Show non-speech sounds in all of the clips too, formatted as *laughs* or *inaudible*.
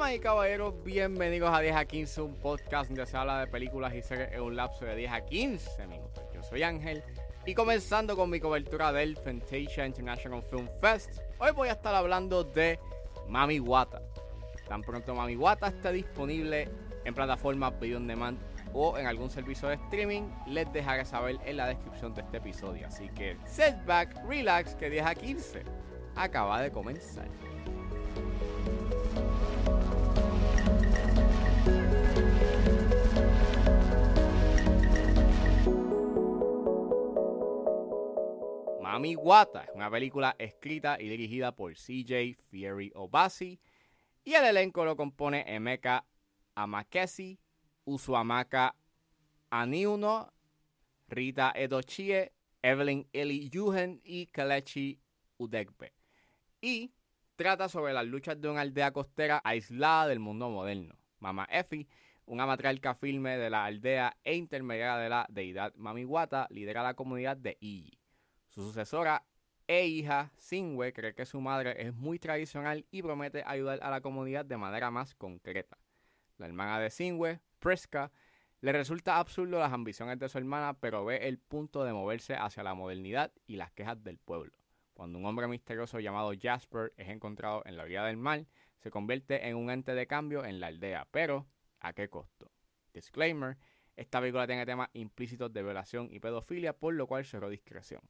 Damas y caballeros, bienvenidos a 10 a 15, un podcast donde se habla de películas y series en un lapso de 10 a 15 minutos. Yo soy Ángel y comenzando con mi cobertura del Fantasia International Film Fest, hoy voy a estar hablando de Mami Wata. Tan pronto Mami Wata esté disponible en plataformas video on demand o en algún servicio de streaming, les dejaré saber en la descripción de este episodio. Así que setback, relax, que 10 a 15 acaba de comenzar. Mami Wata es una película escrita y dirigida por CJ Fieri Obasi y el elenco lo compone Emeka Amakesi, Usuamaka Aniuno, Rita Edochie, Evelyn Eli Yuhen y Kalechi Udegbe. Y trata sobre las luchas de una aldea costera aislada del mundo moderno. Mama Effie, una matriarca firme de la aldea e intermediaria de la deidad Mamiwata, lidera la comunidad de Iyi. Su sucesora e hija, Sinwe, cree que su madre es muy tradicional y promete ayudar a la comunidad de manera más concreta. La hermana de Sinwe, Preska, le resulta absurdo las ambiciones de su hermana, pero ve el punto de moverse hacia la modernidad y las quejas del pueblo. Cuando un hombre misterioso llamado Jasper es encontrado en la orilla del mar, se convierte en un ente de cambio en la aldea, pero ¿a qué costo? Disclaimer, esta película tiene temas implícitos de violación y pedofilia, por lo cual cerró discreción.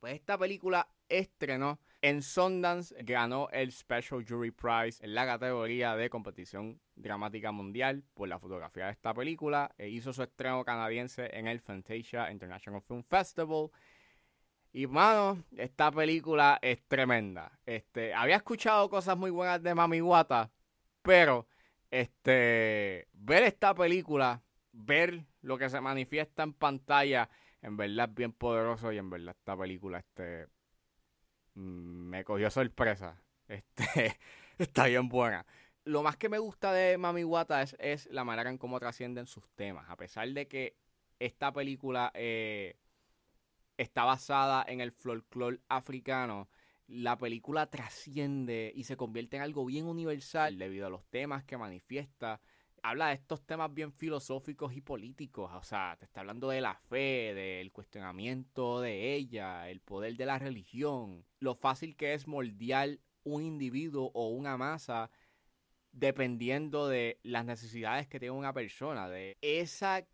Pues esta película estrenó en Sundance, ganó el Special Jury Prize en la categoría de competición dramática mundial por la fotografía de esta película. E hizo su estreno canadiense en el Fantasia International Film Festival. Y mano, esta película es tremenda. Este, había escuchado cosas muy buenas de Mami Wata, pero este, ver esta película, ver lo que se manifiesta en pantalla en verdad es bien poderoso y en verdad esta película este mm, me cogió sorpresa. *laughs* Este está bien buena. Lo más que me gusta de Mami Wata es, es la manera en cómo trascienden sus temas. A pesar de que esta película eh, está basada en el folclore africano, la película trasciende y se convierte en algo bien universal debido a los temas que manifiesta habla de estos temas bien filosóficos y políticos. O sea, te está hablando de la fe, del cuestionamiento de ella, el poder de la religión, lo fácil que es moldear un individuo o una masa dependiendo de las necesidades que tiene una persona, de esa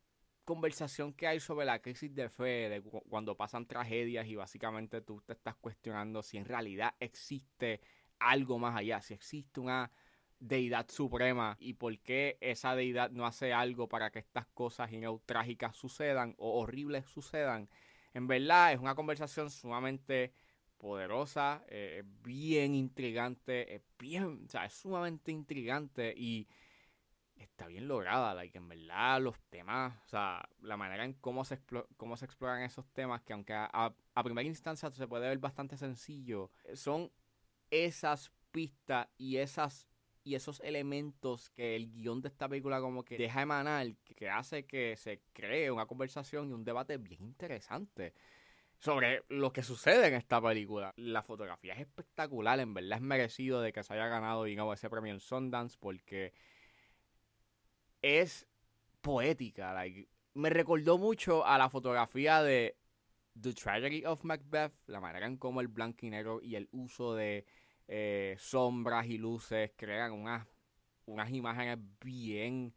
conversación que hay sobre la crisis de fe, de cuando pasan tragedias y básicamente tú te estás cuestionando si en realidad existe algo más allá, si existe una deidad suprema y por qué esa deidad no hace algo para que estas cosas trágicas sucedan o horribles sucedan. En verdad es una conversación sumamente poderosa, eh, bien intrigante, es bien, o sea, es sumamente intrigante y está bien lograda, like, en verdad los temas, o sea, la manera en cómo se, cómo se exploran esos temas, que aunque a primera instancia se puede ver bastante sencillo, son esas pistas y esas y esos elementos que el guion de esta película como que deja emanar, que hace que se cree una conversación y un debate bien interesante sobre lo que sucede en esta película. La fotografía es espectacular, en verdad es merecido de que se haya ganado digamos, ese premio en Sundance porque es poética. me recordó mucho a la fotografía de The Tragedy of Macbeth, la manera en cómo el blanco y negro y el uso de eh, sombras y luces, crean unas, unas imágenes bien,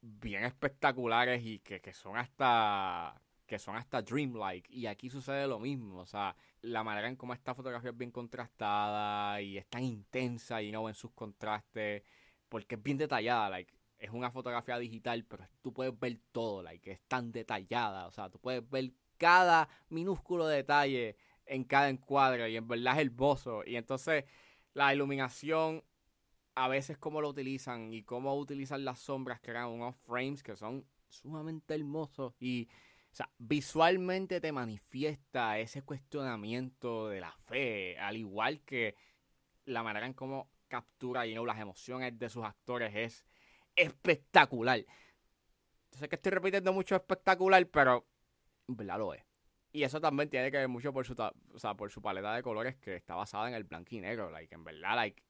bien espectaculares y que, son hasta que son hasta dreamlike. Y aquí sucede lo mismo, o sea, la manera en cómo esta fotografía es bien contrastada y es tan intensa y no en sus contrastes, porque es bien detallada, like, es una fotografía digital, pero tú puedes ver todo, like, es tan detallada, o sea, tú puedes ver cada minúsculo detalle en cada encuadre y en verdad es hermoso. Y entonces la iluminación, a veces cómo lo utilizan y cómo utilizan las sombras, crean unos frames que son sumamente hermosos y o sea, visualmente te manifiesta ese cuestionamiento de la fe, al igual que la manera en cómo captura y las emociones de sus actores es espectacular. Yo sé que estoy repitiendo mucho espectacular, pero en verdad lo es. Y eso también tiene que ver mucho por su, o sea, por su paleta de colores que está basada en el blanco y negro. Like, en verdad, like,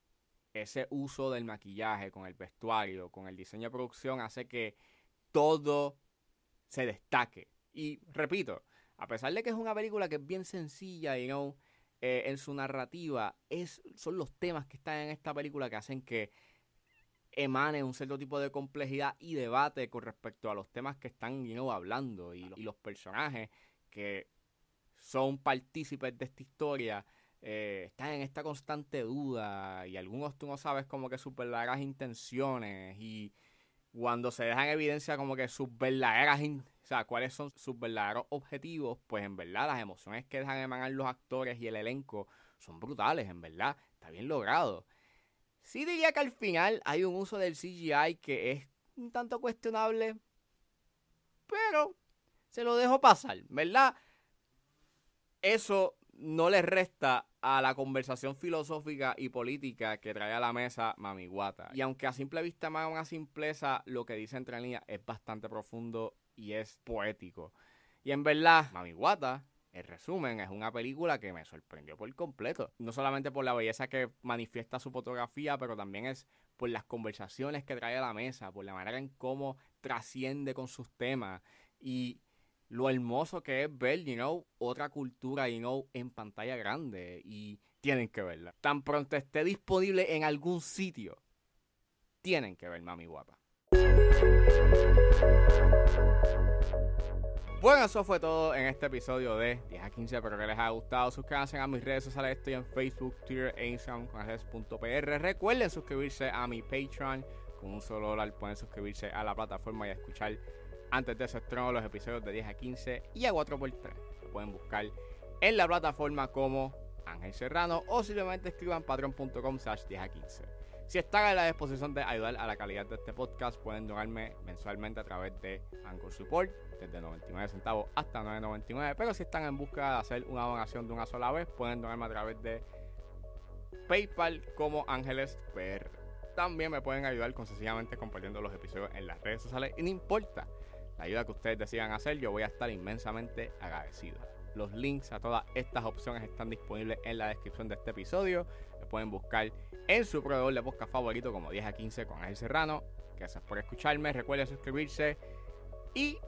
ese uso del maquillaje, con el vestuario, con el diseño de producción, hace que todo se destaque. Y repito, a pesar de que es una película que es bien sencilla y no eh, en su narrativa, es, son los temas que están en esta película que hacen que emane un cierto tipo de complejidad y debate con respecto a los temas que están hablando y, y, los personajes que son partícipes de esta historia eh, están en esta constante duda y algunos tú no sabes como que sus verdaderas intenciones y cuando se dejan en evidencia como que sus verdaderas, o sea, cuáles son sus verdaderos objetivos, pues en verdad las emociones que dejan emanar los actores y el elenco son brutales, en verdad, está bien logrado. Sí diría que al final hay un uso del CGI que es un tanto cuestionable, pero se lo dejo pasar, ¿verdad? Eso no le resta a la conversación filosófica y política que trae a la mesa Mamiguata. Y aunque a simple vista más una simpleza, lo que dice entre líneas es bastante profundo y es poético. Y en verdad, Mamiguata, en resumen, es una película que me sorprendió por completo. No solamente por la belleza que manifiesta su fotografía, pero también es por las conversaciones que trae a la mesa, por la manera en cómo trasciende con sus temas. Y lo hermoso que es ver, you know, otra cultura, you know, en pantalla grande. Y tienen que verla. Tan pronto esté disponible en algún sitio, tienen que ver Mami Guapa. Bueno, eso fue todo en este episodio de 10 a 15. Espero que les haya gustado. Suscríbanse a mis redes sociales. Estoy en Facebook, Twitter e Instagram con Recuerden suscribirse a mi Patreon. Con un solo dólar pueden suscribirse a la plataforma y escuchar antes de ese estreno los episodios de 10 a 15 y a 4x3. Lo pueden buscar en la plataforma como Ángel Serrano o simplemente escriban patreon.com slash 10 a 15. Si están en la disposición de ayudar a la calidad de este podcast, pueden donarme mensualmente a través de Anchor Support, desde 99 centavos hasta 9.99. Pero si están en busca de hacer una donación de una sola vez, pueden donarme a través de PayPal como Ángeles PR. También me pueden ayudar con sencillamente compartiendo los episodios en las redes sociales. Y no importa la ayuda que ustedes decidan hacer, yo voy a estar inmensamente agradecido. Los links a todas estas opciones están disponibles en la descripción de este episodio. Me pueden buscar en su proveedor de podcast favorito como 10 a 15 con Ángel Serrano. Gracias por escucharme. Recuerden suscribirse y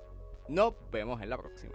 nos vemos en la próxima.